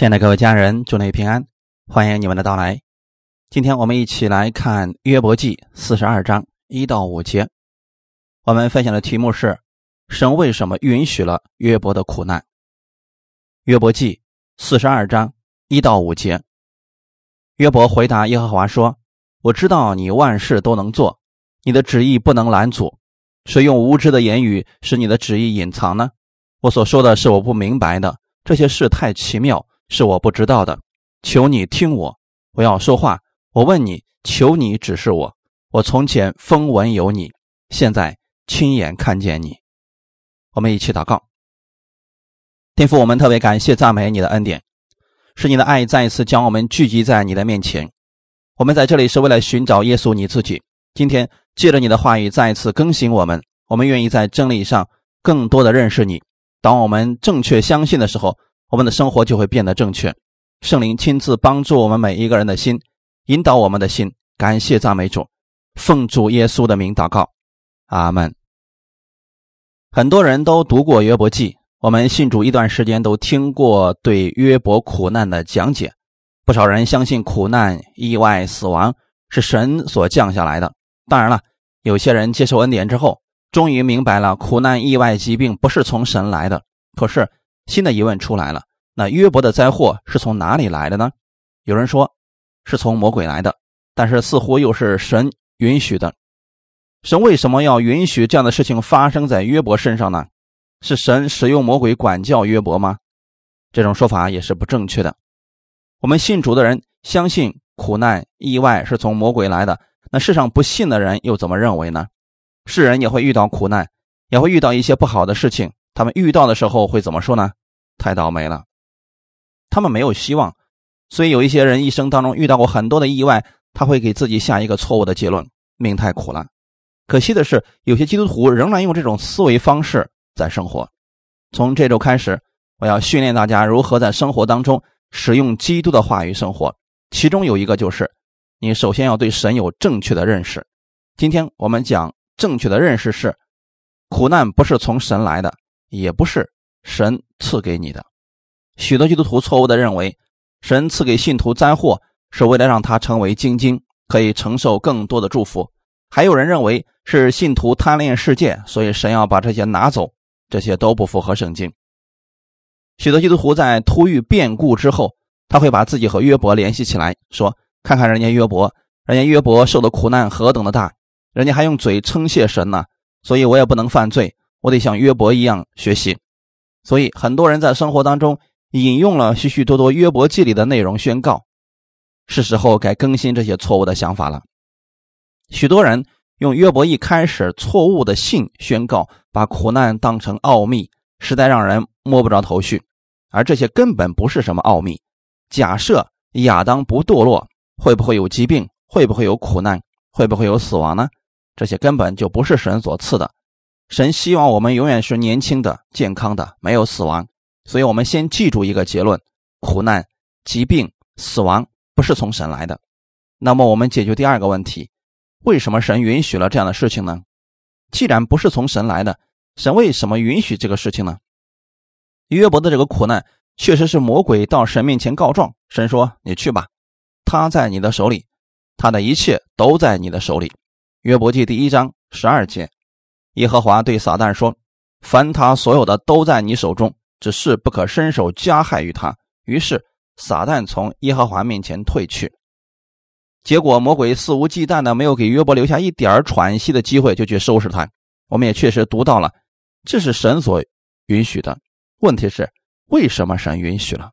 亲爱的各位家人，祝你平安，欢迎你们的到来。今天我们一起来看约伯记四十二章一到五节。我们分享的题目是：神为什么允许了约伯的苦难？约伯记四十二章一到五节，约伯回答耶和华说：“我知道你万事都能做，你的旨意不能拦阻。谁用无知的言语使你的旨意隐藏呢？我所说的是我不明白的，这些事太奇妙。”是我不知道的，求你听我，我要说话。我问你，求你指示我。我从前风闻有你，现在亲眼看见你。我们一起祷告，天父，我们特别感谢赞美你的恩典，是你的爱再一次将我们聚集在你的面前。我们在这里是为了寻找耶稣你自己。今天借着你的话语再一次更新我们，我们愿意在真理上更多的认识你。当我们正确相信的时候。我们的生活就会变得正确，圣灵亲自帮助我们每一个人的心，引导我们的心。感谢赞美主，奉主耶稣的名祷告，阿门。很多人都读过约伯记，我们信主一段时间都听过对约伯苦难的讲解。不少人相信苦难、意外、死亡是神所降下来的。当然了，有些人接受恩典之后，终于明白了苦难、意外、疾病不是从神来的。可是。新的疑问出来了：那约伯的灾祸是从哪里来的呢？有人说是从魔鬼来的，但是似乎又是神允许的。神为什么要允许这样的事情发生在约伯身上呢？是神使用魔鬼管教约伯吗？这种说法也是不正确的。我们信主的人相信苦难、意外是从魔鬼来的，那世上不信的人又怎么认为呢？世人也会遇到苦难，也会遇到一些不好的事情，他们遇到的时候会怎么说呢？太倒霉了，他们没有希望，所以有一些人一生当中遇到过很多的意外，他会给自己下一个错误的结论：命太苦了。可惜的是，有些基督徒仍然用这种思维方式在生活。从这周开始，我要训练大家如何在生活当中使用基督的话语生活。其中有一个就是，你首先要对神有正确的认识。今天我们讲正确的认识是：苦难不是从神来的，也不是。神赐给你的，许多基督徒错误的认为，神赐给信徒灾祸是为了让他成为精精，可以承受更多的祝福。还有人认为是信徒贪恋世界，所以神要把这些拿走。这些都不符合圣经。许多基督徒在突遇变故之后，他会把自己和约伯联系起来，说：“看看人家约伯，人家约伯受的苦难何等的大，人家还用嘴称谢神呢，所以我也不能犯罪，我得像约伯一样学习。”所以，很多人在生活当中引用了许许多多约伯记里的内容宣告，是时候该更新这些错误的想法了。许多人用约伯一开始错误的信宣告，把苦难当成奥秘，实在让人摸不着头绪。而这些根本不是什么奥秘。假设亚当不堕落，会不会有疾病？会不会有苦难？会不会有死亡呢？这些根本就不是神所赐的。神希望我们永远是年轻的、健康的，没有死亡。所以，我们先记住一个结论：苦难、疾病、死亡不是从神来的。那么，我们解决第二个问题：为什么神允许了这样的事情呢？既然不是从神来的，神为什么允许这个事情呢？约伯的这个苦难确实是魔鬼到神面前告状，神说：“你去吧，他在你的手里，他的一切都在你的手里。”约伯记第一章十二节。耶和华对撒旦说：“凡他所有的都在你手中，只是不可伸手加害于他。”于是撒旦从耶和华面前退去。结果魔鬼肆无忌惮的没有给约伯留下一点喘息的机会，就去收拾他。我们也确实读到了，这是神所允许的。问题是为什么神允许了？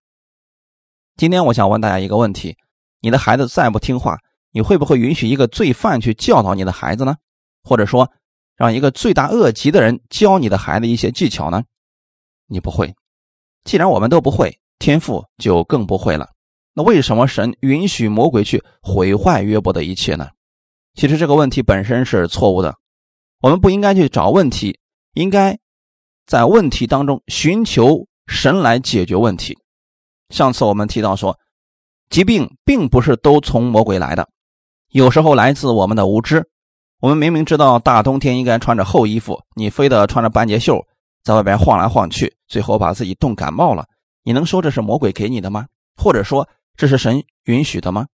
今天我想问大家一个问题：你的孩子再不听话，你会不会允许一个罪犯去教导你的孩子呢？或者说？让一个罪大恶极的人教你的孩子一些技巧呢？你不会。既然我们都不会，天赋就更不会了。那为什么神允许魔鬼去毁坏约伯的一切呢？其实这个问题本身是错误的。我们不应该去找问题，应该在问题当中寻求神来解决问题。上次我们提到说，疾病并不是都从魔鬼来的，有时候来自我们的无知。我们明明知道大冬天应该穿着厚衣服，你非得穿着半截袖在外边晃来晃去，最后把自己冻感冒了。你能说这是魔鬼给你的吗？或者说这是神允许的吗？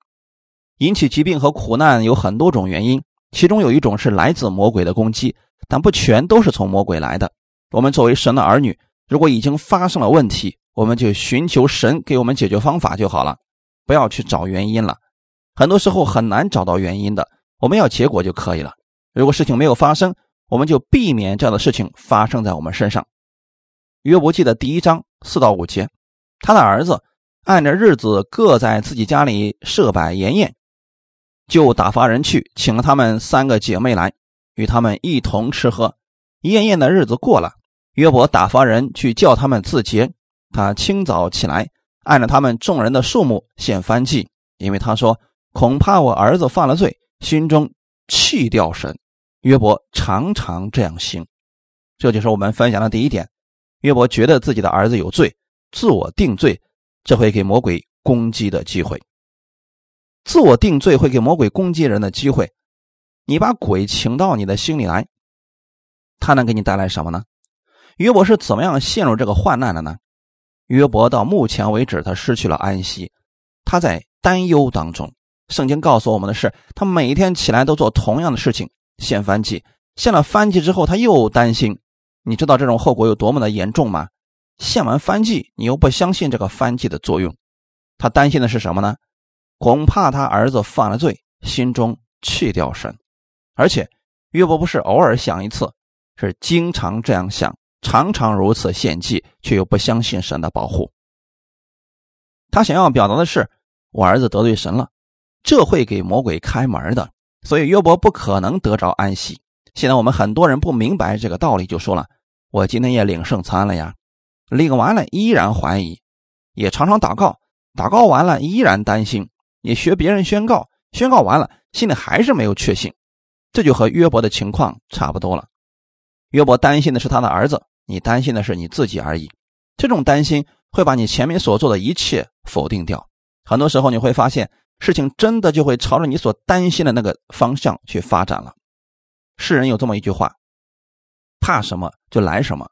引起疾病和苦难有很多种原因，其中有一种是来自魔鬼的攻击，但不全都是从魔鬼来的。我们作为神的儿女，如果已经发生了问题，我们就寻求神给我们解决方法就好了，不要去找原因了。很多时候很难找到原因的，我们要结果就可以了。如果事情没有发生，我们就避免这样的事情发生在我们身上。约伯记的第一章四到五节，他的儿子按着日子各在自己家里设摆筵宴，就打发人去请了他们三个姐妹来，与他们一同吃喝。宴宴的日子过了，约伯打发人去叫他们自洁。他清早起来，按着他们众人的数目献燔祭，因为他说：“恐怕我儿子犯了罪，心中弃掉神。”约伯常常这样行。这就是我们分享的第一点。约伯觉得自己的儿子有罪，自我定罪，这会给魔鬼攻击的机会。自我定罪会给魔鬼攻击人的机会。你把鬼请到你的心里来，他能给你带来什么呢？约伯是怎么样陷入这个患难的呢？约伯到目前为止，他失去了安息，他在担忧当中。圣经告诉我们的是，他每一天起来都做同样的事情，献燔祭，献了燔祭之后，他又担心。你知道这种后果有多么的严重吗？献完燔祭，你又不相信这个燔祭的作用，他担心的是什么呢？恐怕他儿子犯了罪，心中弃掉神。而且约伯不是偶尔想一次，是经常这样想，常常如此献祭，却又不相信神的保护。他想要表达的是，我儿子得罪神了，这会给魔鬼开门的，所以约伯不可能得着安息。现在我们很多人不明白这个道理，就说了：“我今天也领圣餐了呀，领完了依然怀疑，也常常祷告，祷告完了依然担心，也学别人宣告，宣告完了心里还是没有确信。”这就和约伯的情况差不多了。约伯担心的是他的儿子，你担心的是你自己而已。这种担心会把你前面所做的一切否定掉。很多时候你会发现，事情真的就会朝着你所担心的那个方向去发展了。世人有这么一句话：“怕什么就来什么，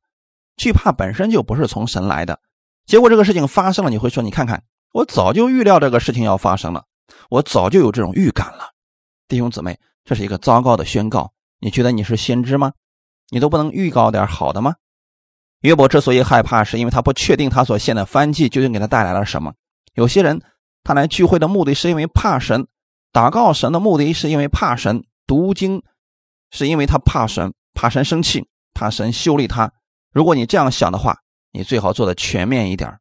惧怕本身就不是从神来的。”结果这个事情发生了，你会说：“你看看，我早就预料这个事情要发生了，我早就有这种预感了。”弟兄姊妹，这是一个糟糕的宣告。你觉得你是先知吗？你都不能预告点好的吗？约伯之所以害怕，是因为他不确定他所献的翻祭究竟给他带来了什么。有些人他来聚会的目的是因为怕神，祷告神的目的是因为怕神，读经。是因为他怕神，怕神生气，怕神修理他。如果你这样想的话，你最好做的全面一点。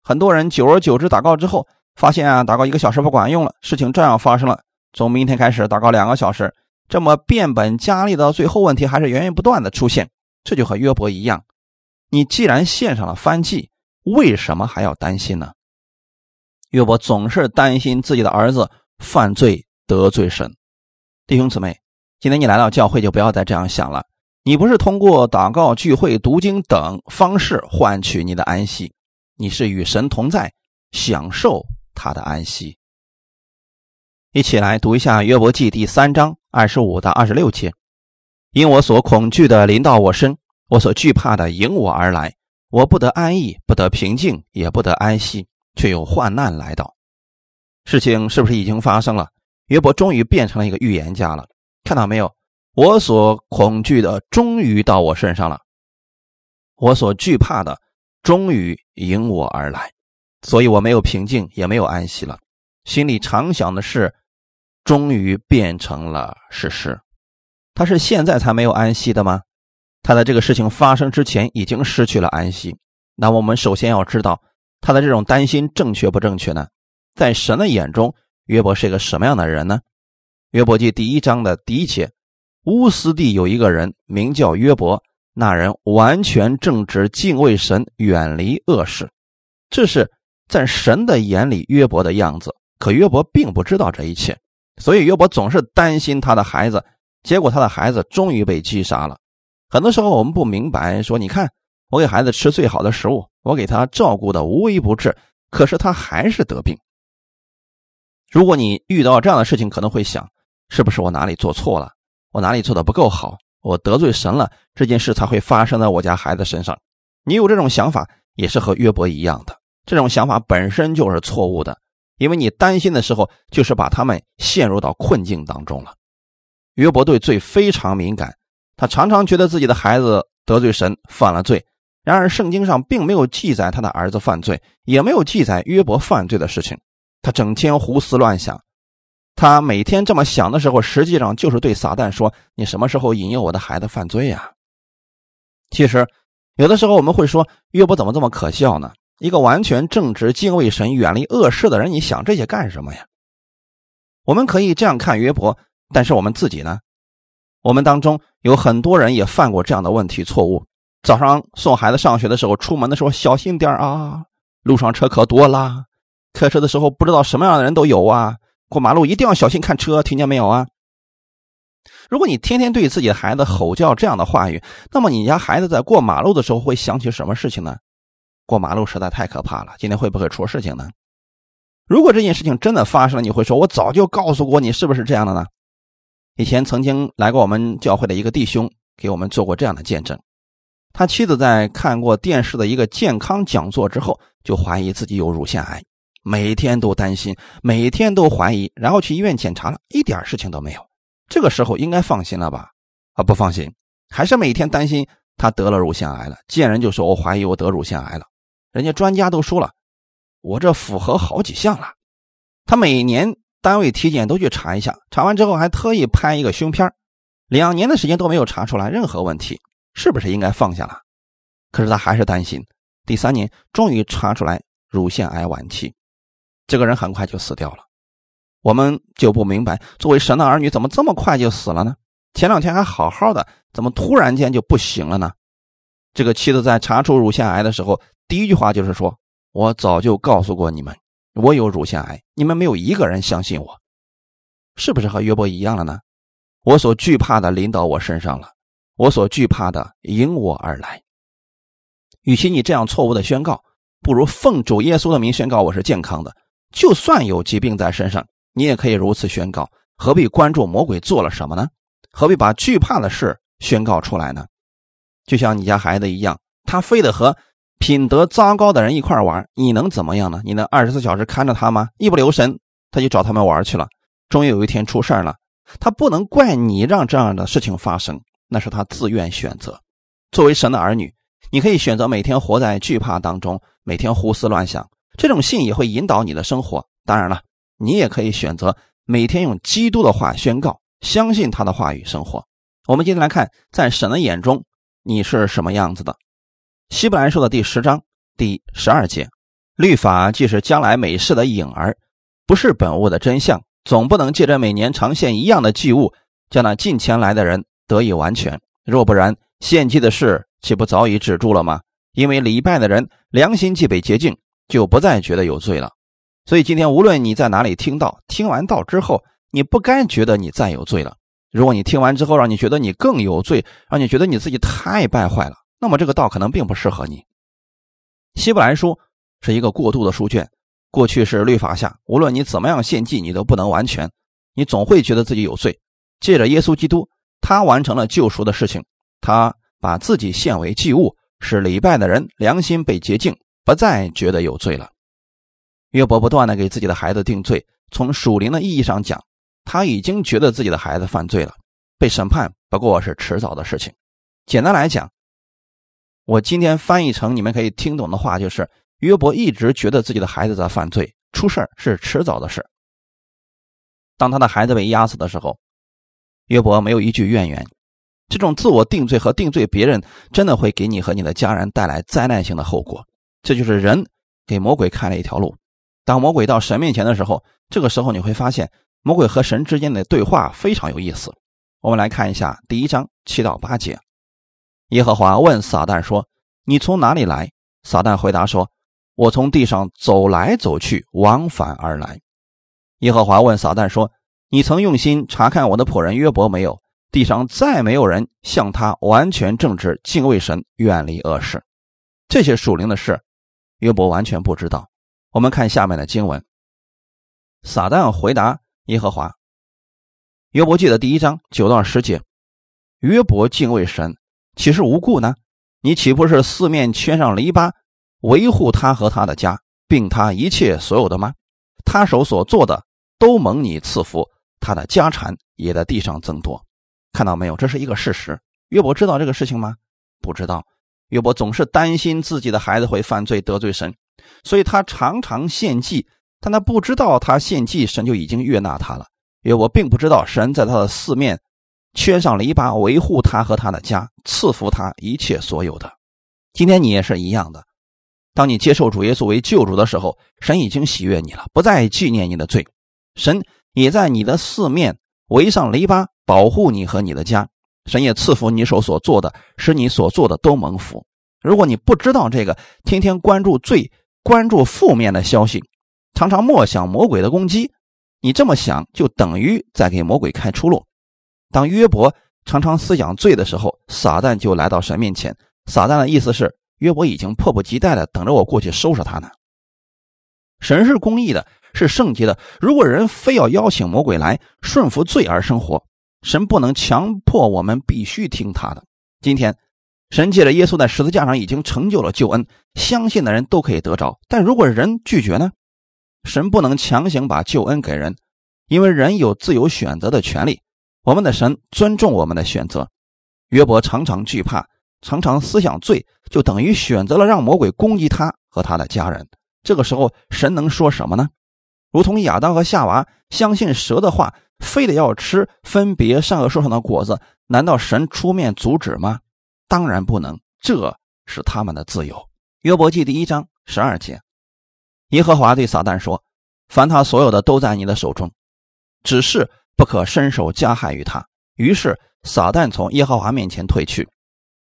很多人久而久之祷告之后，发现啊，祷告一个小时不管用了，事情照样发生了。从明天开始祷告两个小时，这么变本加厉，到最后问题还是源源不断的出现。这就和约伯一样，你既然献上了翻祭，为什么还要担心呢？约伯总是担心自己的儿子犯罪得罪神，弟兄姊妹。今天你来到教会，就不要再这样想了。你不是通过祷告、聚会、读经等方式换取你的安息，你是与神同在，享受他的安息。一起来读一下《约伯记》第三章二十五到二十六节：因我所恐惧的临到我身，我所惧怕的迎我而来，我不得安逸，不得平静，也不得安息，却有患难来到。事情是不是已经发生了？约伯终于变成了一个预言家了。看到没有？我所恐惧的终于到我身上了，我所惧怕的终于迎我而来，所以我没有平静，也没有安息了。心里常想的事，终于变成了事实。他是现在才没有安息的吗？他在这个事情发生之前已经失去了安息。那我们首先要知道，他的这种担心正确不正确呢？在神的眼中，约伯是一个什么样的人呢？约伯记第一章的第一节，乌斯地有一个人名叫约伯，那人完全正直，敬畏神，远离恶事。这是在神的眼里约伯的样子。可约伯并不知道这一切，所以约伯总是担心他的孩子。结果他的孩子终于被击杀了。很多时候我们不明白，说你看我给孩子吃最好的食物，我给他照顾的无微不至，可是他还是得病。如果你遇到这样的事情，可能会想。是不是我哪里做错了？我哪里做的不够好？我得罪神了，这件事才会发生在我家孩子身上。你有这种想法，也是和约伯一样的。这种想法本身就是错误的，因为你担心的时候，就是把他们陷入到困境当中了。约伯对罪非常敏感，他常常觉得自己的孩子得罪神，犯了罪。然而，圣经上并没有记载他的儿子犯罪，也没有记载约伯犯罪的事情。他整天胡思乱想。他每天这么想的时候，实际上就是对撒旦说：“你什么时候引诱我的孩子犯罪呀？”其实，有的时候我们会说：“约伯怎么这么可笑呢？一个完全正直、敬畏神、远离恶事的人，你想这些干什么呀？”我们可以这样看约伯，但是我们自己呢？我们当中有很多人也犯过这样的问题、错误。早上送孩子上学的时候，出门的时候小心点啊！路上车可多啦，开车的时候不知道什么样的人都有啊！过马路一定要小心看车，听见没有啊？如果你天天对自己的孩子吼叫这样的话语，那么你家孩子在过马路的时候会想起什么事情呢？过马路实在太可怕了，今天会不会出事情呢？如果这件事情真的发生了，你会说：“我早就告诉过你，是不是这样的呢？”以前曾经来过我们教会的一个弟兄，给我们做过这样的见证。他妻子在看过电视的一个健康讲座之后，就怀疑自己有乳腺癌，每天都担心，每天都怀疑，然后去医院检查了一点事情都没有。这个时候应该放心了吧？啊，不放心，还是每天担心他得了乳腺癌了。见人就说：“我怀疑我得乳腺癌了。”人家专家都说了，我这符合好几项了。他每年单位体检都去查一下，查完之后还特意拍一个胸片两年的时间都没有查出来任何问题。是不是应该放下了？可是他还是担心。第三年终于查出来乳腺癌晚期，这个人很快就死掉了。我们就不明白，作为神的儿女，怎么这么快就死了呢？前两天还好好的，怎么突然间就不行了呢？这个妻子在查出乳腺癌的时候，第一句话就是说：“我早就告诉过你们，我有乳腺癌，你们没有一个人相信我。”是不是和约伯一样了呢？我所惧怕的临到我身上了。我所惧怕的迎我而来。与其你这样错误的宣告，不如奉主耶稣的名宣告我是健康的。就算有疾病在身上，你也可以如此宣告。何必关注魔鬼做了什么呢？何必把惧怕的事宣告出来呢？就像你家孩子一样，他非得和品德糟糕的人一块玩，你能怎么样呢？你能二十四小时看着他吗？一不留神，他就找他们玩去了。终于有一天出事了，他不能怪你让这样的事情发生。那是他自愿选择。作为神的儿女，你可以选择每天活在惧怕当中，每天胡思乱想。这种信也会引导你的生活。当然了，你也可以选择每天用基督的话宣告，相信他的话语生活。我们接着来看，在神的眼中，你是什么样子的？希伯来书的第十章第十二节：律法既是将来美事的影儿，不是本物的真相，总不能借着每年常献一样的祭物，叫那近前来的人。得以完全，若不然，献祭的事岂不早已止住了吗？因为礼拜的人良心既被洁净，就不再觉得有罪了。所以今天无论你在哪里听到，听完道之后，你不该觉得你再有罪了。如果你听完之后让你觉得你更有罪，让你觉得你自己太败坏了，那么这个道可能并不适合你。希伯来书是一个过渡的书卷，过去是律法下，无论你怎么样献祭，你都不能完全，你总会觉得自己有罪。借着耶稣基督。他完成了救赎的事情，他把自己献为祭物，使礼拜的人良心被洁净，不再觉得有罪了。约伯不断的给自己的孩子定罪，从属灵的意义上讲，他已经觉得自己的孩子犯罪了，被审判不过是迟早的事情。简单来讲，我今天翻译成你们可以听懂的话，就是约伯一直觉得自己的孩子在犯罪，出事是迟早的事。当他的孩子被压死的时候。约伯没有一句怨言，这种自我定罪和定罪别人，真的会给你和你的家人带来灾难性的后果。这就是人给魔鬼开了一条路。当魔鬼到神面前的时候，这个时候你会发现，魔鬼和神之间的对话非常有意思。我们来看一下第一章七到八节。耶和华问撒旦说：“你从哪里来？”撒旦回答说：“我从地上走来走去，往返而来。”耶和华问撒旦说。你曾用心查看我的仆人约伯没有？地上再没有人像他完全正直、敬畏神、远离恶事。这些属灵的事，约伯完全不知道。我们看下面的经文：撒旦回答耶和华。约伯记的第一章九到十节：约伯敬畏神，岂是无故呢？你岂不是四面圈上篱笆，维护他和他的家？并他一切所有的吗？他手所做的都蒙你赐福，他的家产也在地上增多。看到没有？这是一个事实。约伯知道这个事情吗？不知道。约伯总是担心自己的孩子会犯罪得罪神，所以他常常献祭，但他不知道他献祭神就已经悦纳他了。约伯并不知道神在他的四面圈上篱笆，维护他和他的家，赐福他一切所有的。今天你也是一样的。当你接受主耶稣为救主的时候，神已经喜悦你了，不再纪念你的罪。神也在你的四面围上篱笆，保护你和你的家。神也赐福你手所做的，使你所做的都蒙福。如果你不知道这个，天天关注罪，关注负面的消息，常常默想魔鬼的攻击，你这么想就等于在给魔鬼开出路。当约伯常常思想罪的时候，撒旦就来到神面前。撒旦的意思是，约伯已经迫不及待的等着我过去收拾他呢。神是公义的，是圣洁的。如果人非要邀请魔鬼来顺服罪而生活，神不能强迫我们必须听他的。今天，神借着耶稣在十字架上已经成就了救恩，相信的人都可以得着。但如果人拒绝呢？神不能强行把救恩给人，因为人有自由选择的权利。我们的神尊重我们的选择。约伯常常惧怕，常常思想罪，就等于选择了让魔鬼攻击他和他的家人。这个时候，神能说什么呢？如同亚当和夏娃相信蛇的话。非得要吃分别善恶树上的果子？难道神出面阻止吗？当然不能，这是他们的自由。约伯记第一章十二节，耶和华对撒旦说：“凡他所有的都在你的手中，只是不可伸手加害于他。”于是撒旦从耶和华面前退去。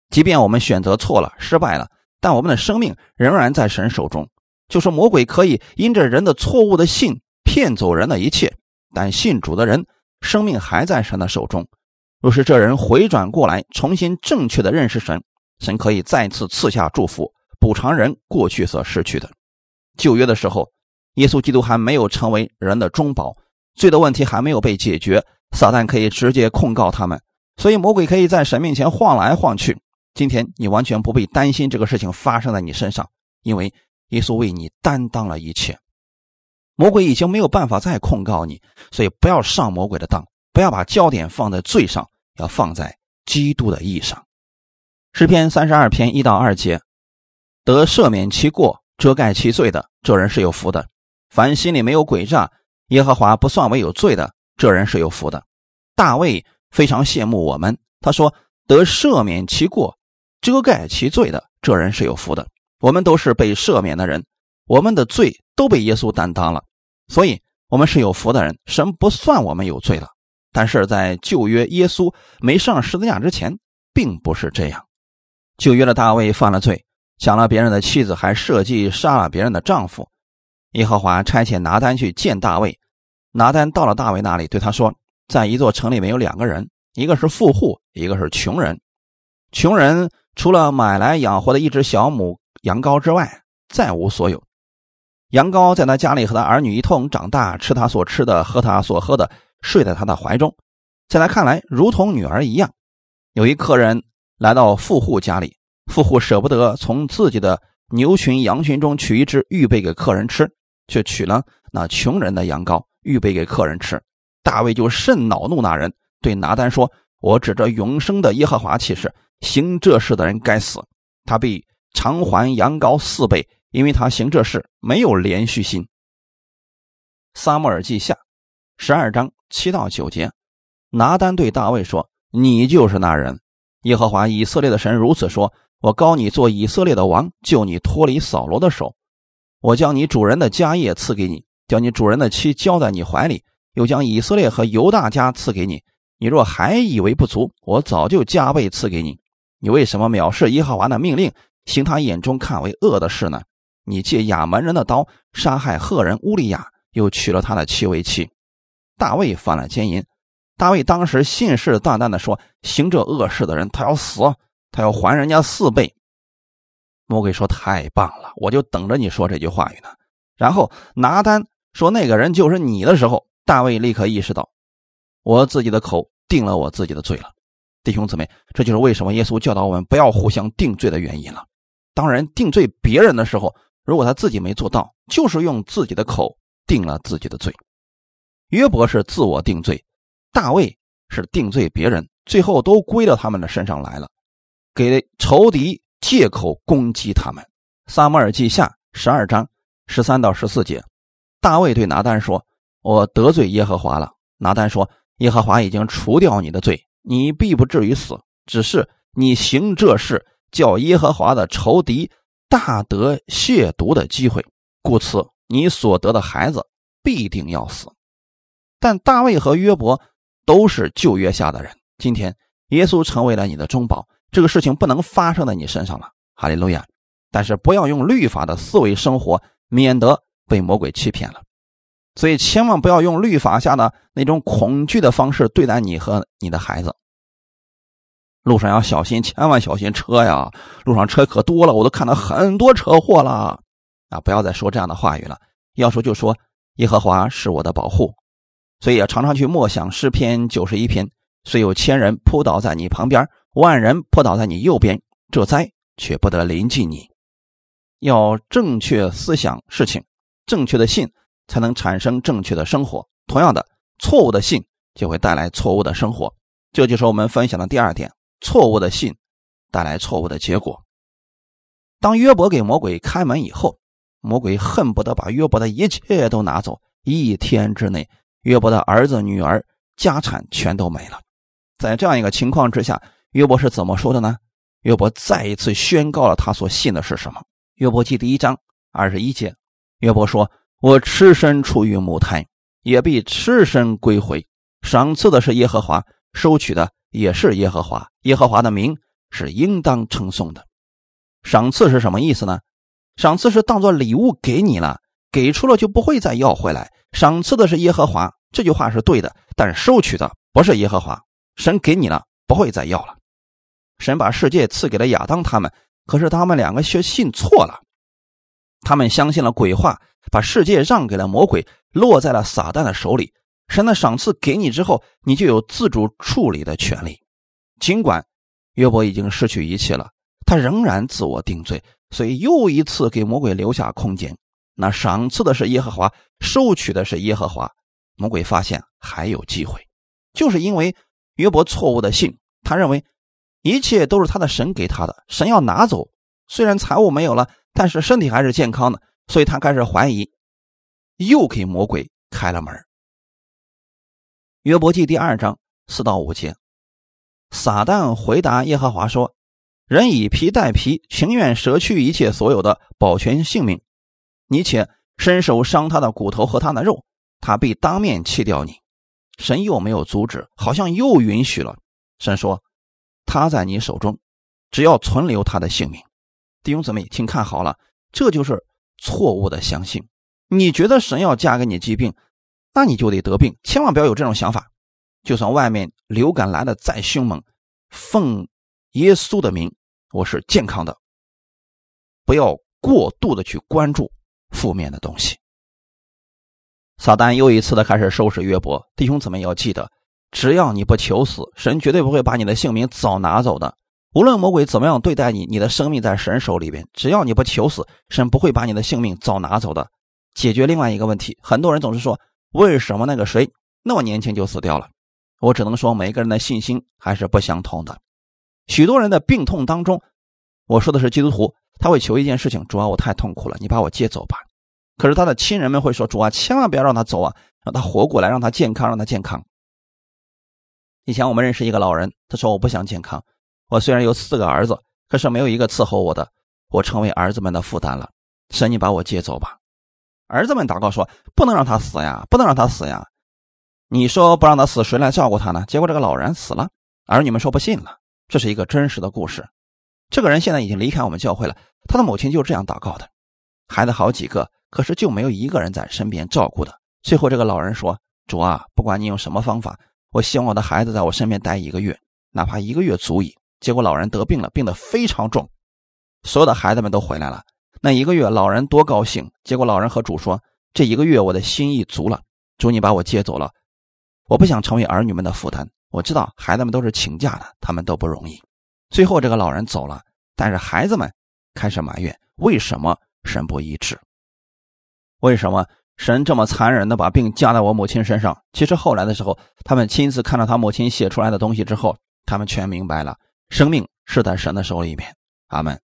即便我们选择错了、失败了，但我们的生命仍然在神手中。就说魔鬼可以因着人的错误的信骗走人的一切。但信主的人生命还在神的手中。若是这人回转过来，重新正确的认识神，神可以再次赐下祝福，补偿人过去所失去的。旧约的时候，耶稣基督还没有成为人的中保，罪的问题还没有被解决，撒旦可以直接控告他们，所以魔鬼可以在神面前晃来晃去。今天你完全不必担心这个事情发生在你身上，因为耶稣为你担当了一切。魔鬼已经没有办法再控告你，所以不要上魔鬼的当，不要把焦点放在罪上，要放在基督的义上。诗篇三十二篇一到二节，得赦免其过、遮盖其罪的，这人是有福的；凡心里没有诡诈，耶和华不算为有罪的，这人是有福的。大卫非常羡慕我们，他说：“得赦免其过、遮盖其罪的，这人是有福的。”我们都是被赦免的人。我们的罪都被耶稣担当了，所以我们是有福的人，神不算我们有罪了。但是在旧约耶稣没上十字架之前，并不是这样。旧约的大卫犯了罪，抢了别人的妻子，还设计杀了别人的丈夫。耶和华差遣拿单去见大卫，拿单到了大卫那里，对他说：“在一座城里面有两个人，一个是富户，一个是穷人。穷人除了买来养活的一只小母羊羔之外，再无所有。”羊羔在他家里和他儿女一同长大，吃他所吃的，喝他所喝的，睡在他的怀中，在他看来如同女儿一样。有一客人来到富户家里，富户舍不得从自己的牛群、羊群中取一只预备给客人吃，却取了那穷人的羊羔预备给客人吃。大卫就甚恼怒那人，对拿单说：“我指着永生的耶和华起誓，行这事的人该死，他必偿还羊羔四倍。”因为他行这事没有连续性。撒母耳记下十二章七到九节，拿单对大卫说：“你就是那人。耶和华以色列的神如此说：我高你做以色列的王，救你脱离扫罗的手。我将你主人的家业赐给你，将你主人的妻交在你怀里，又将以色列和犹大家赐给你。你若还以为不足，我早就加倍赐给你。你为什么藐视耶和华的命令，行他眼中看为恶的事呢？”你借亚门人的刀杀害赫人乌利亚，又娶了他的妻为妻。大卫犯了奸淫。大卫当时信誓旦旦的说：“行这恶事的人，他要死，他要还人家四倍。”魔鬼说：“太棒了，我就等着你说这句话语呢。”然后拿单说：“那个人就是你的时候，大卫立刻意识到，我自己的口定了我自己的罪了。弟兄姊妹，这就是为什么耶稣教导我们不要互相定罪的原因了。当然定罪别人的时候，如果他自己没做到，就是用自己的口定了自己的罪。约伯是自我定罪，大卫是定罪别人，最后都归到他们的身上来了，给仇敌借口攻击他们。撒母耳记下十二章十三到十四节，大卫对拿单说：“我得罪耶和华了。”拿单说：“耶和华已经除掉你的罪，你必不至于死，只是你行这事，叫耶和华的仇敌大得亵渎的机会，故此你所得的孩子必定要死。”但大卫和约伯都是旧约下的人。今天耶稣成为了你的中保，这个事情不能发生在你身上了。哈利路亚！但是不要用律法的思维生活，免得被魔鬼欺骗了。所以千万不要用律法下的那种恐惧的方式对待你和你的孩子。路上要小心，千万小心车呀！路上车可多了，我都看到很多车祸了啊！不要再说这样的话语了，要说就说耶和华是我的保护。所以要常常去默想诗篇九十一篇，虽有千人扑倒在你旁边，万人扑倒在你右边，这灾却不得临近你。要正确思想事情，正确的信才能产生正确的生活。同样的，错误的信就会带来错误的生活。这就是我们分享的第二点：错误的信带来错误的结果。当约伯给魔鬼开门以后，魔鬼恨不得把约伯的一切都拿走，一天之内。约伯的儿子、女儿、家产全都没了。在这样一个情况之下，约伯是怎么说的呢？约伯再一次宣告了他所信的是什么。约伯记第一章二十一节，约伯说：“我赤身出于母胎，也必赤身归回。赏赐的是耶和华，收取的也是耶和华。耶和华的名是应当称颂的。赏赐是什么意思呢？赏赐是当做礼物给你了，给出了就不会再要回来。”赏赐的是耶和华，这句话是对的，但收取的不是耶和华。神给你了，不会再要了。神把世界赐给了亚当他们，可是他们两个却信错了，他们相信了鬼话，把世界让给了魔鬼，落在了撒旦的手里。神的赏赐给你之后，你就有自主处理的权利。尽管约伯已经失去一切了，他仍然自我定罪，所以又一次给魔鬼留下空间。那赏赐的是耶和华，收取的是耶和华。魔鬼发现还有机会，就是因为约伯错误的信，他认为一切都是他的神给他的，神要拿走。虽然财物没有了，但是身体还是健康的，所以他开始怀疑，又给魔鬼开了门。约伯记第二章四到五节，撒旦回答耶和华说：“人以皮代皮，情愿舍去一切所有的，保全性命。”你且伸手伤他的骨头和他的肉，他必当面弃掉你。神又没有阻止，好像又允许了。神说：“他在你手中，只要存留他的性命。”弟兄姊妹，请看好了，这就是错误的相信。你觉得神要嫁给你疾病，那你就得得病，千万不要有这种想法。就算外面流感来的再凶猛，奉耶稣的名，我是健康的。不要过度的去关注。负面的东西，撒旦又一次的开始收拾约伯。弟兄姊妹要记得，只要你不求死，神绝对不会把你的性命早拿走的。无论魔鬼怎么样对待你，你的生命在神手里边。只要你不求死，神不会把你的性命早拿走的。解决另外一个问题，很多人总是说，为什么那个谁那么年轻就死掉了？我只能说，每个人的信心还是不相同的。许多人的病痛当中，我说的是基督徒。他会求一件事情：主啊，我太痛苦了，你把我接走吧。可是他的亲人们会说：主啊，千万不要让他走啊，让他活过来，让他健康，让他健康。以前我们认识一个老人，他说：我不想健康，我虽然有四个儿子，可是没有一个伺候我的，我成为儿子们的负担了。神，你把我接走吧。儿子们祷告说：不能让他死呀，不能让他死呀。你说不让他死，谁来照顾他呢？结果这个老人死了，儿女们说不信了。这是一个真实的故事。这个人现在已经离开我们教会了。他的母亲就这样祷告的，孩子好几个，可是就没有一个人在身边照顾的。最后，这个老人说：“主啊，不管你用什么方法，我希望我的孩子在我身边待一个月，哪怕一个月足矣。”结果老人得病了，病得非常重，所有的孩子们都回来了。那一个月，老人多高兴！结果老人和主说：“这一个月我的心意足了，主你把我接走了，我不想成为儿女们的负担。我知道孩子们都是请假的，他们都不容易。”最后，这个老人走了，但是孩子们开始埋怨：为什么神不医治。为什么神这么残忍的把病加在我母亲身上？其实后来的时候，他们亲自看到他母亲写出来的东西之后，他们全明白了，生命是在神的手里面。阿门。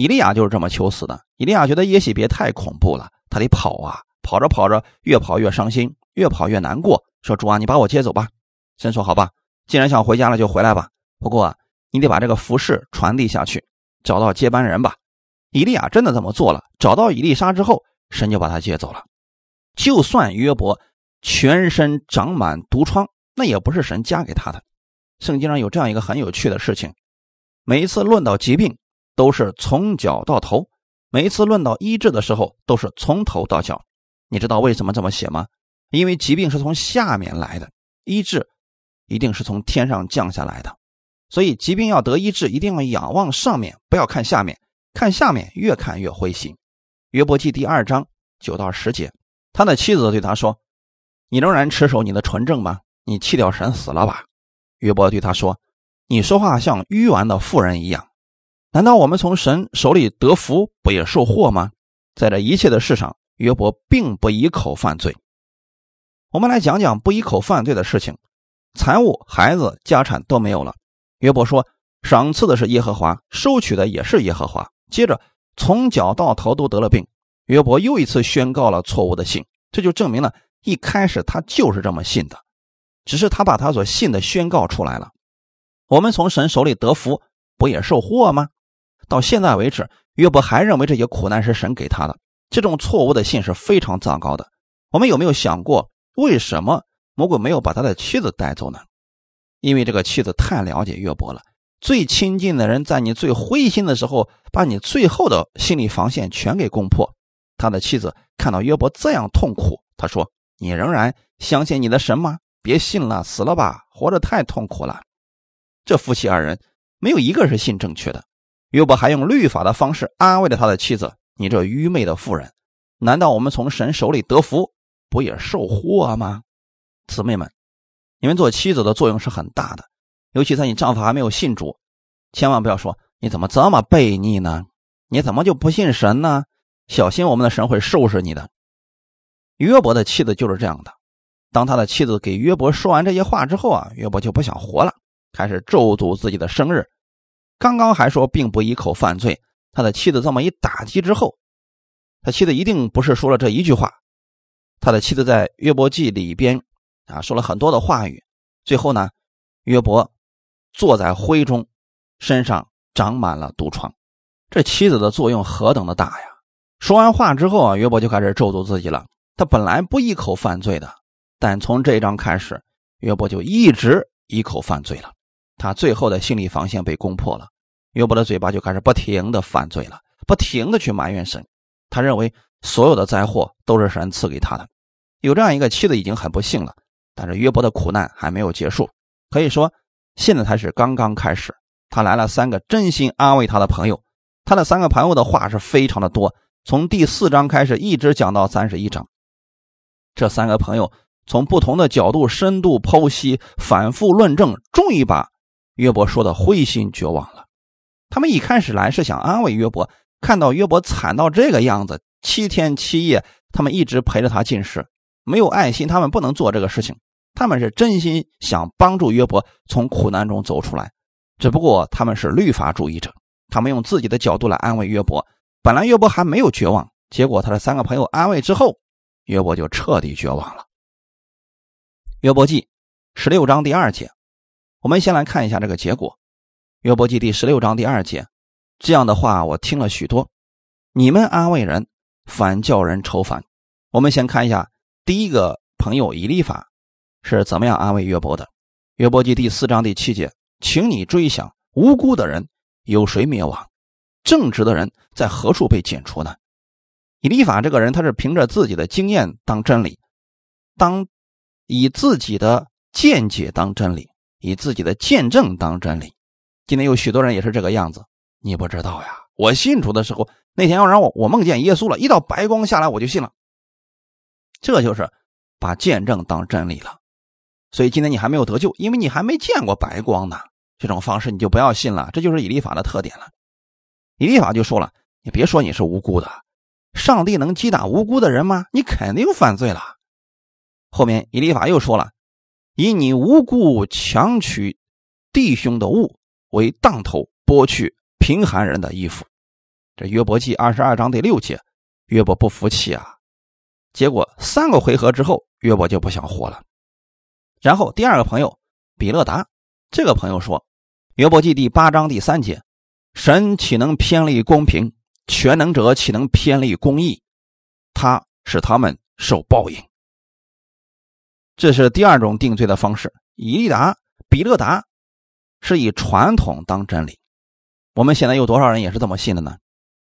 以利亚就是这么求死的。以利亚觉得耶喜别太恐怖了，他得跑啊，跑着跑着越跑越伤心，越跑越难过，说主啊，你把我接走吧。神说好吧，既然想回家了，就回来吧。不过你得把这个服饰传递下去，找到接班人吧。以利亚真的这么做了，找到以利沙之后。神就把他接走了。就算约伯全身长满毒疮，那也不是神加给他的。圣经上有这样一个很有趣的事情：每一次论到疾病，都是从脚到头；每一次论到医治的时候，都是从头到脚。你知道为什么这么写吗？因为疾病是从下面来的，医治一定是从天上降下来的。所以疾病要得医治，一定要仰望上面，不要看下面。看下面，越看越灰心。约伯记第二章九到十节，他的妻子对他说：“你仍然持守你的纯正吗？你弃掉神死了吧？”约伯对他说：“你说话像愚顽的妇人一样。难道我们从神手里得福，不也受祸吗？”在这一切的事上，约伯并不一口犯罪。我们来讲讲不一口犯罪的事情：财物、孩子、家产都没有了。约伯说：“赏赐的是耶和华，收取的也是耶和华。”接着。从脚到头都得了病，约伯又一次宣告了错误的信，这就证明了一开始他就是这么信的，只是他把他所信的宣告出来了。我们从神手里得福，不也受祸吗？到现在为止，约伯还认为这些苦难是神给他的，这种错误的信是非常糟糕的。我们有没有想过，为什么魔鬼没有把他的妻子带走呢？因为这个妻子太了解约伯了。最亲近的人，在你最灰心的时候，把你最后的心理防线全给攻破。他的妻子看到约伯这样痛苦，他说：“你仍然相信你的神吗？别信了，死了吧，活着太痛苦了。”这夫妻二人没有一个是信正确的。约伯还用律法的方式安慰了他的妻子：“你这愚昧的妇人，难道我们从神手里得福，不也受祸吗？”姊妹们，你们做妻子的作用是很大的。尤其在你丈夫还没有信主，千万不要说你怎么这么悖逆呢？你怎么就不信神呢？小心我们的神会收拾你的。约伯的妻子就是这样的。当他的妻子给约伯说完这些话之后啊，约伯就不想活了，开始咒诅自己的生日。刚刚还说并不一口犯罪，他的妻子这么一打击之后，他妻子一定不是说了这一句话。他的妻子在约伯记里边啊说了很多的话语，最后呢，约伯。坐在灰中，身上长满了毒疮，这妻子的作用何等的大呀！说完话之后啊，约伯就开始咒诅自己了。他本来不一口犯罪的，但从这一章开始，约伯就一直一口犯罪了。他最后的心理防线被攻破了，约伯的嘴巴就开始不停的犯罪了，不停的去埋怨神。他认为所有的灾祸都是神赐给他的。有这样一个妻子已经很不幸了，但是约伯的苦难还没有结束，可以说。现在才是刚刚开始，他来了三个真心安慰他的朋友，他的三个朋友的话是非常的多，从第四章开始一直讲到三十一章。这三个朋友从不同的角度深度剖析、反复论证，终于把约伯说的灰心绝望了。他们一开始来是想安慰约伯，看到约伯惨到这个样子，七天七夜，他们一直陪着他进食，没有爱心，他们不能做这个事情。他们是真心想帮助约伯从苦难中走出来，只不过他们是律法主义者，他们用自己的角度来安慰约伯。本来约伯还没有绝望，结果他的三个朋友安慰之后，约伯就彻底绝望了。约伯记十六章第二节，我们先来看一下这个结果。约伯记第十六章第二节，这样的话我听了许多，你们安慰人，反叫人愁烦。我们先看一下第一个朋友以利法。是怎么样安慰约伯的？约伯记第四章第七节，请你追想无辜的人有谁灭亡？正直的人在何处被剪除呢？以利法这个人，他是凭着自己的经验当真理，当以自己的见解当真理，以自己的见证当真理。今天有许多人也是这个样子，你不知道呀？我信主的时候，那天要让我我梦见耶稣了，一道白光下来，我就信了。这就是把见证当真理了。所以今天你还没有得救，因为你还没见过白光呢。这种方式你就不要信了，这就是以利法的特点了。以利法就说了：“你别说你是无辜的，上帝能击打无辜的人吗？你肯定犯罪了。后面以利法又说了：“以你无故强取弟兄的物为当头，剥去贫寒人的衣服。”这约伯记二十二章第六节，约伯不服气啊。结果三个回合之后，约伯就不想活了。然后第二个朋友比勒达，这个朋友说：“约伯记第八章第三节，神岂能偏离公平？全能者岂能偏离公义？他使他们受报应。”这是第二种定罪的方式。以利达、比勒达是以传统当真理。我们现在有多少人也是这么信的呢？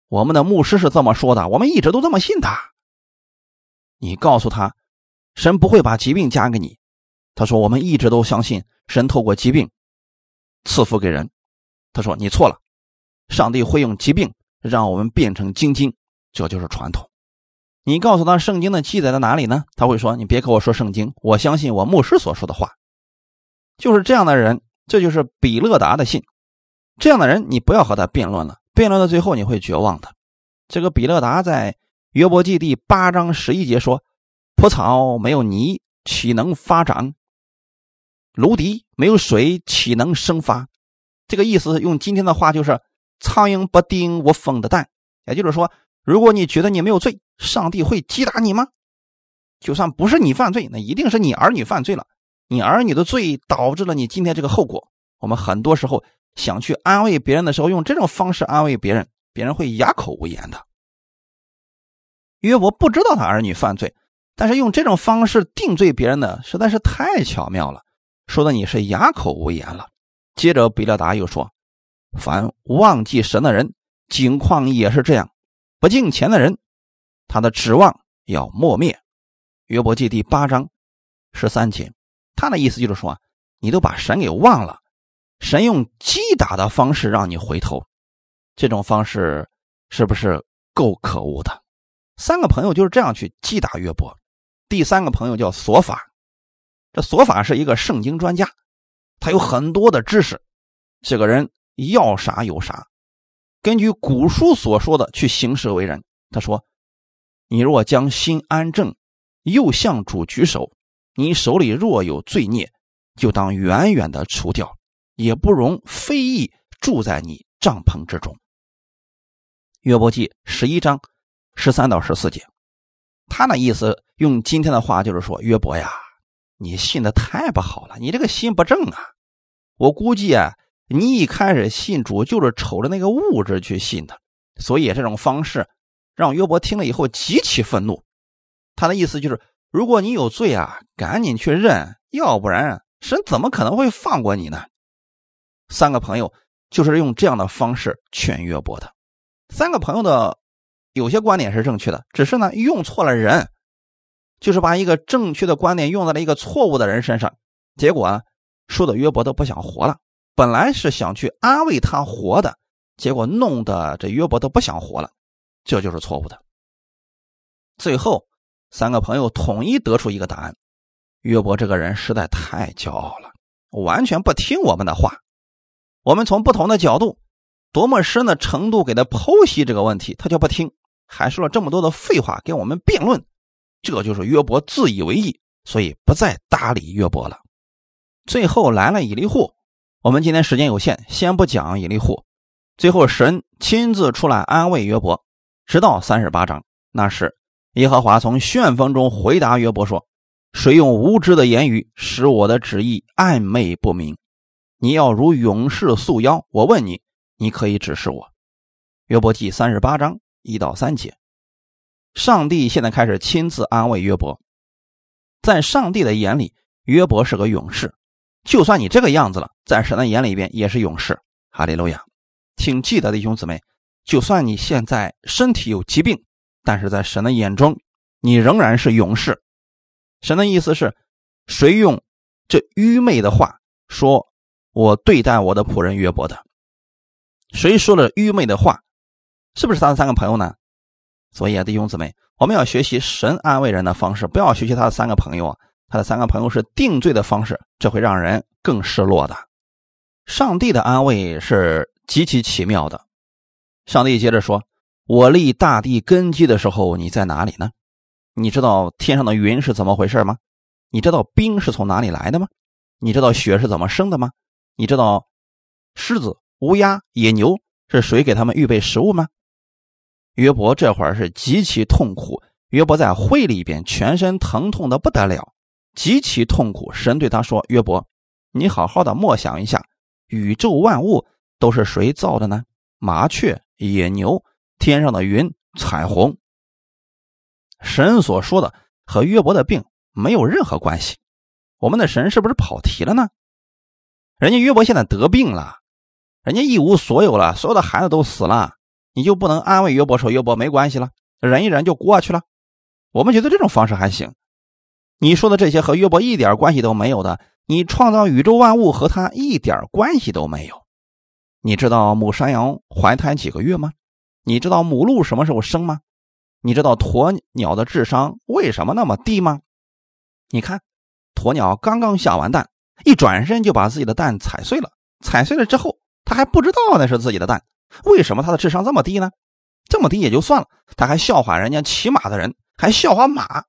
我们的牧师是这么说的，我们一直都这么信他。你告诉他，神不会把疾病加给你。他说：“我们一直都相信神透过疾病赐福给人。”他说：“你错了，上帝会用疾病让我们变成精精，这就是传统。”你告诉他圣经的记载在哪里呢？他会说：“你别跟我说圣经，我相信我牧师所说的话。”就是这样的人，这就是比勒达的信。这样的人，你不要和他辩论了，辩论到最后你会绝望的。这个比勒达在约伯记第八章十一节说：“蒲草没有泥，岂能发长？芦荻没有水，岂能生发？”这个意思用今天的话就是：“苍蝇不叮我蜂的蛋。”也就是说，如果你觉得你没有罪。上帝会击打你吗？就算不是你犯罪，那一定是你儿女犯罪了。你儿女的罪导致了你今天这个后果。我们很多时候想去安慰别人的时候，用这种方式安慰别人，别人会哑口无言的。约伯不知道他儿女犯罪，但是用这种方式定罪别人的实在是太巧妙了，说的你是哑口无言了。接着比勒达又说：“凡忘记神的人，境况也是这样；不敬钱的人。”他的指望要磨灭，《约伯记》第八章十三节，他的意思就是说，你都把神给忘了，神用击打的方式让你回头，这种方式是不是够可恶的？三个朋友就是这样去击打约伯。第三个朋友叫索法，这索法是一个圣经专家，他有很多的知识，这个人要啥有啥，根据古书所说的去行事为人。他说。你若将心安正，又向主举手，你手里若有罪孽，就当远远的除掉，也不容非议住在你帐篷之中。约伯记十一章十三到十四节，他那意思用今天的话就是说：约伯呀，你信的太不好了，你这个心不正啊！我估计啊，你一开始信主就是瞅着那个物质去信的，所以这种方式。让约伯听了以后极其愤怒，他的意思就是：如果你有罪啊，赶紧去认，要不然神怎么可能会放过你呢？三个朋友就是用这样的方式劝约伯的。三个朋友的有些观点是正确的，只是呢用错了人，就是把一个正确的观点用在了一个错误的人身上，结果啊，说的约伯都不想活了。本来是想去安慰他活的，结果弄得这约伯都不想活了。这就是错误的。最后，三个朋友统一得出一个答案：约伯这个人实在太骄傲了，完全不听我们的话。我们从不同的角度、多么深的程度给他剖析这个问题，他就不听，还说了这么多的废话跟我们辩论。这就是约伯自以为意，所以不再搭理约伯了。最后来了以利户，我们今天时间有限，先不讲以利户。最后，神亲自出来安慰约伯。直到三十八章，那时耶和华从旋风中回答约伯说：“谁用无知的言语使我的旨意暧昧不明？你要如勇士束腰。我问你，你可以指示我。”约伯记三十八章一到三节。上帝现在开始亲自安慰约伯，在上帝的眼里，约伯是个勇士。就算你这个样子了，在神的眼里边也是勇士。哈利路亚，请记得弟兄姊妹。就算你现在身体有疾病，但是在神的眼中，你仍然是勇士。神的意思是，谁用这愚昧的话说我对待我的仆人约伯的？谁说了愚昧的话？是不是他的三个朋友呢？所以啊，弟兄姊妹，我们要学习神安慰人的方式，不要学习他的三个朋友啊。他的三个朋友是定罪的方式，这会让人更失落的。上帝的安慰是极其奇妙的。上帝接着说：“我立大地根基的时候，你在哪里呢？你知道天上的云是怎么回事吗？你知道冰是从哪里来的吗？你知道雪是怎么生的吗？你知道狮子、乌鸦、野牛是谁给他们预备食物吗？约伯这会儿是极其痛苦，约伯在会里边，全身疼痛的不得了，极其痛苦。神对他说：“约伯，你好好的默想一下，宇宙万物都是谁造的呢？麻雀、野牛、天上的云、彩虹。神所说的和约伯的病没有任何关系。我们的神是不是跑题了呢？人家约伯现在得病了，人家一无所有了，所有的孩子都死了，你就不能安慰约伯说约伯没关系了，忍一忍就过去了？我们觉得这种方式还行。你说的这些和约伯一点关系都没有的，你创造宇宙万物和他一点关系都没有。你知道母山羊怀胎几个月吗？你知道母鹿什么时候生吗？你知道鸵鸟的智商为什么那么低吗？你看，鸵鸟刚刚下完蛋。一转身就把自己的蛋踩碎了，踩碎了之后，它还不知道那是自己的蛋。为什么它的智商这么低呢？这么低也就算了，他还笑话人家骑马的人，还笑话马。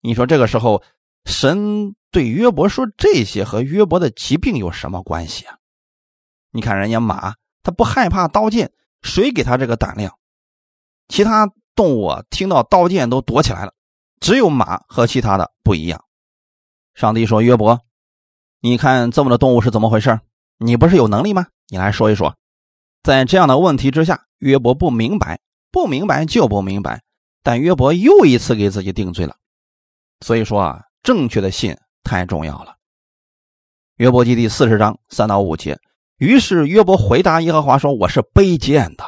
你说这个时候，神对约伯说这些和约伯的疾病有什么关系啊？你看人家马，他不害怕刀剑，谁给他这个胆量？其他动物，听到刀剑都躲起来了，只有马和其他的不一样。上帝说：“约伯，你看这么多动物是怎么回事？你不是有能力吗？你来说一说。”在这样的问题之下，约伯不明白，不明白就不明白。但约伯又一次给自己定罪了。所以说啊，正确的信太重要了。约伯记第四十章三到五节。于是约伯回答耶和华说：“我是卑贱的，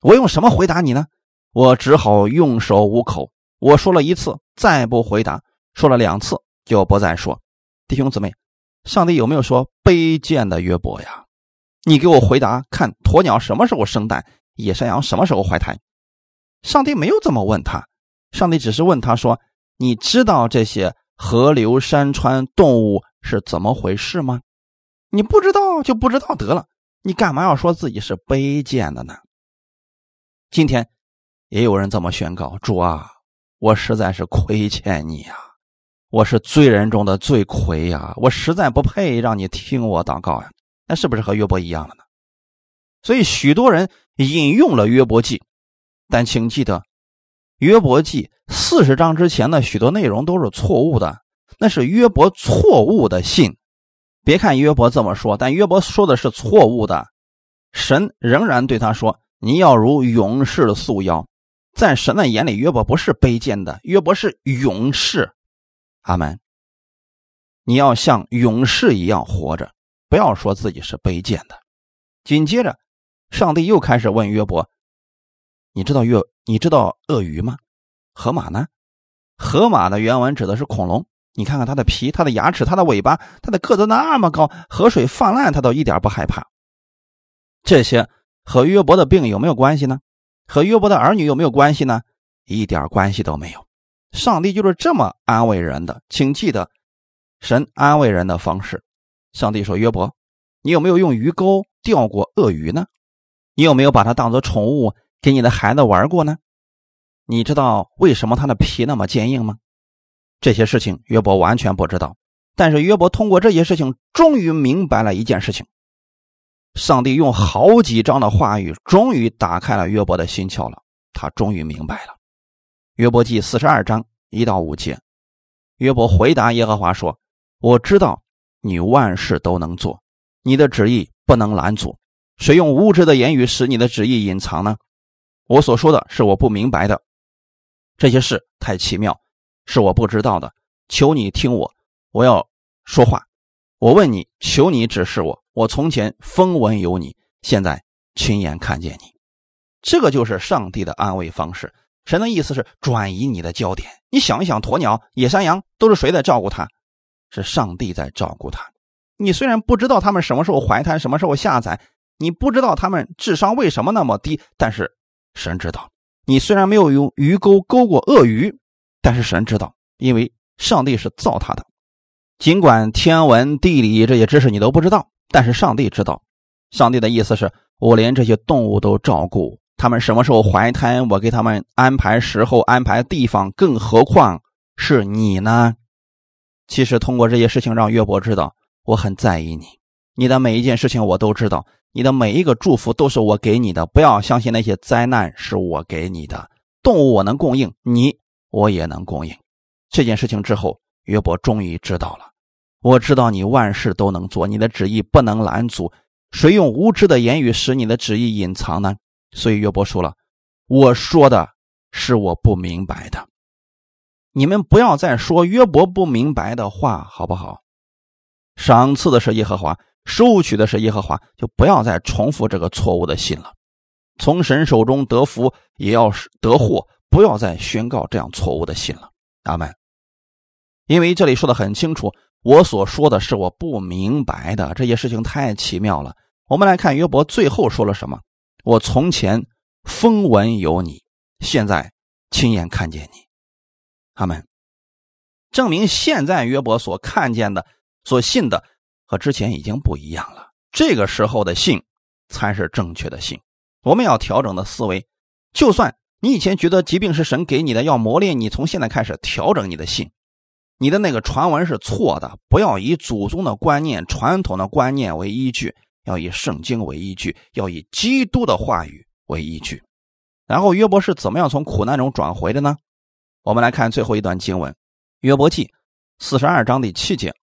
我用什么回答你呢？我只好用手捂口。我说了一次，再不回答；说了两次。”就不再说，弟兄姊妹，上帝有没有说卑贱的约伯呀？你给我回答，看鸵鸟什么时候生蛋，野山羊什么时候怀胎？上帝没有这么问他，上帝只是问他说：“你知道这些河流、山川、动物是怎么回事吗？”你不知道就不知道得了，你干嘛要说自己是卑贱的呢？今天也有人这么宣告：“主啊，我实在是亏欠你呀。”我是罪人中的罪魁呀！我实在不配让你听我祷告呀！那是不是和约伯一样了呢？所以许多人引用了约伯记，但请记得，约伯记四十章之前的许多内容都是错误的，那是约伯错误的信。别看约伯这么说，但约伯说的是错误的。神仍然对他说：“你要如勇士束腰。”在神的眼里，约伯不是卑贱的，约伯是勇士。阿门。你要像勇士一样活着，不要说自己是卑贱的。紧接着，上帝又开始问约伯：“你知道约你知道鳄鱼吗？河马呢？河马的原文指的是恐龙。你看看它的皮、它的牙齿、它的尾巴、它的个子那么高，河水泛滥它都一点不害怕。这些和约伯的病有没有关系呢？和约伯的儿女有没有关系呢？一点关系都没有。”上帝就是这么安慰人的，请记得，神安慰人的方式。上帝说：“约伯，你有没有用鱼钩钓过鳄鱼呢？你有没有把它当做宠物给你的孩子玩过呢？你知道为什么它的皮那么坚硬吗？这些事情约伯完全不知道。但是约伯通过这些事情，终于明白了一件事情。上帝用好几章的话语，终于打开了约伯的心窍了。他终于明白了。约伯记四十二章一到五节，约伯回答耶和华说：“我知道你万事都能做，你的旨意不能拦阻。谁用无知的言语使你的旨意隐藏呢？我所说的是我不明白的，这些事太奇妙，是我不知道的。求你听我，我要说话。我问你，求你指示我。我从前风闻有你，现在亲眼看见你。这个就是上帝的安慰方式。”神的意思是转移你的焦点。你想一想，鸵鸟、野山羊都是谁在照顾它？是上帝在照顾它。你虽然不知道他们什么时候怀胎，什么时候下崽，你不知道他们智商为什么那么低，但是神知道。你虽然没有用鱼钩钩过鳄鱼，但是神知道，因为上帝是造他的。尽管天文地理这些知识你都不知道，但是上帝知道。上帝的意思是我连这些动物都照顾，他们什么时候怀胎，我给他们安排时候、安排地方，更何况是你呢？其实通过这些事情，让约伯知道我很在意你，你的每一件事情我都知道，你的每一个祝福都是我给你的。不要相信那些灾难是我给你的，动物我能供应，你我也能供应。这件事情之后，约伯终于知道了。我知道你万事都能做，你的旨意不能拦阻。谁用无知的言语使你的旨意隐藏呢？所以约伯说了：“我说的是我不明白的，你们不要再说约伯不明白的话，好不好？赏赐的是耶和华，收取的是耶和华，就不要再重复这个错误的信了。从神手中得福，也要得祸，不要再宣告这样错误的信了。阿门。因为这里说的很清楚。”我所说的是我不明白的这些事情太奇妙了。我们来看约伯最后说了什么：“我从前风闻有你，现在亲眼看见你。”他们证明现在约伯所看见的、所信的和之前已经不一样了。这个时候的信才是正确的信。我们要调整的思维，就算你以前觉得疾病是神给你的，要磨练你，从现在开始调整你的信。你的那个传闻是错的，不要以祖宗的观念、传统的观念为依据，要以圣经为依据，要以基督的话语为依据。然后约伯是怎么样从苦难中转回的呢？我们来看最后一段经文，《约伯记》四十二章第七节，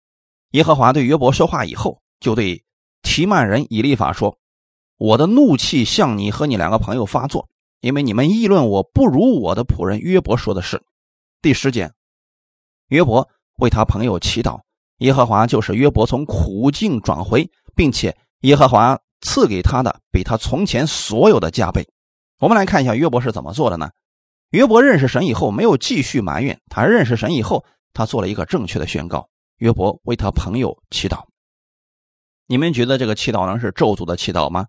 耶和华对约伯说话以后，就对提曼人以利法说：“我的怒气向你和你两个朋友发作，因为你们议论我不如我的仆人约伯说的是。”第十节。约伯为他朋友祈祷，耶和华就是约伯从苦境转回，并且耶和华赐给他的比他从前所有的加倍。我们来看一下约伯是怎么做的呢？约伯认识神以后，没有继续埋怨，他认识神以后，他做了一个正确的宣告。约伯为他朋友祈祷。你们觉得这个祈祷能是咒诅的祈祷吗？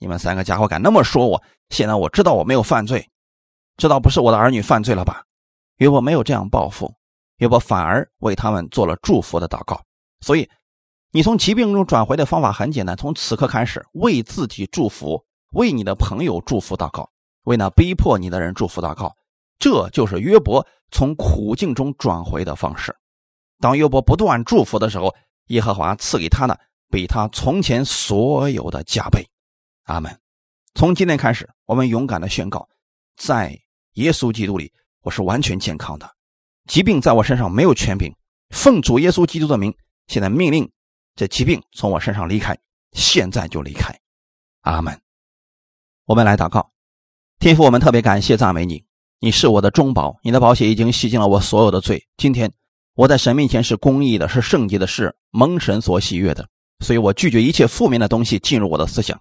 你们三个家伙敢那么说我？现在我知道我没有犯罪，知道不是我的儿女犯罪了吧？约伯没有这样报复。约伯反而为他们做了祝福的祷告，所以你从疾病中转回的方法很简单：从此刻开始，为自己祝福，为你的朋友祝福祷告，为那逼迫你的人祝福祷告。这就是约伯从苦境中转回的方式。当约伯不断祝福的时候，耶和华赐给他的比他从前所有的加倍。阿门。从今天开始，我们勇敢的宣告：在耶稣基督里，我是完全健康的。疾病在我身上没有权柄，奉主耶稣基督的名，现在命令这疾病从我身上离开，现在就离开。阿门。我们来祷告，天父，我们特别感谢赞美你，你是我的中保，你的宝血已经洗净了我所有的罪。今天我在神面前是公义的，是圣洁的，是蒙神所喜悦的，所以我拒绝一切负面的东西进入我的思想。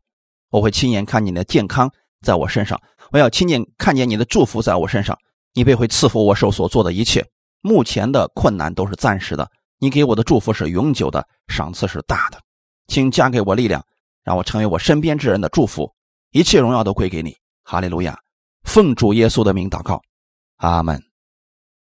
我会亲眼看你的健康在我身上，我要亲眼看见你的祝福在我身上，你便会赐福我手所做的一切。目前的困难都是暂时的，你给我的祝福是永久的，赏赐是大的，请加给我力量，让我成为我身边之人的祝福，一切荣耀都归给你，哈利路亚！奉主耶稣的名祷告，阿门。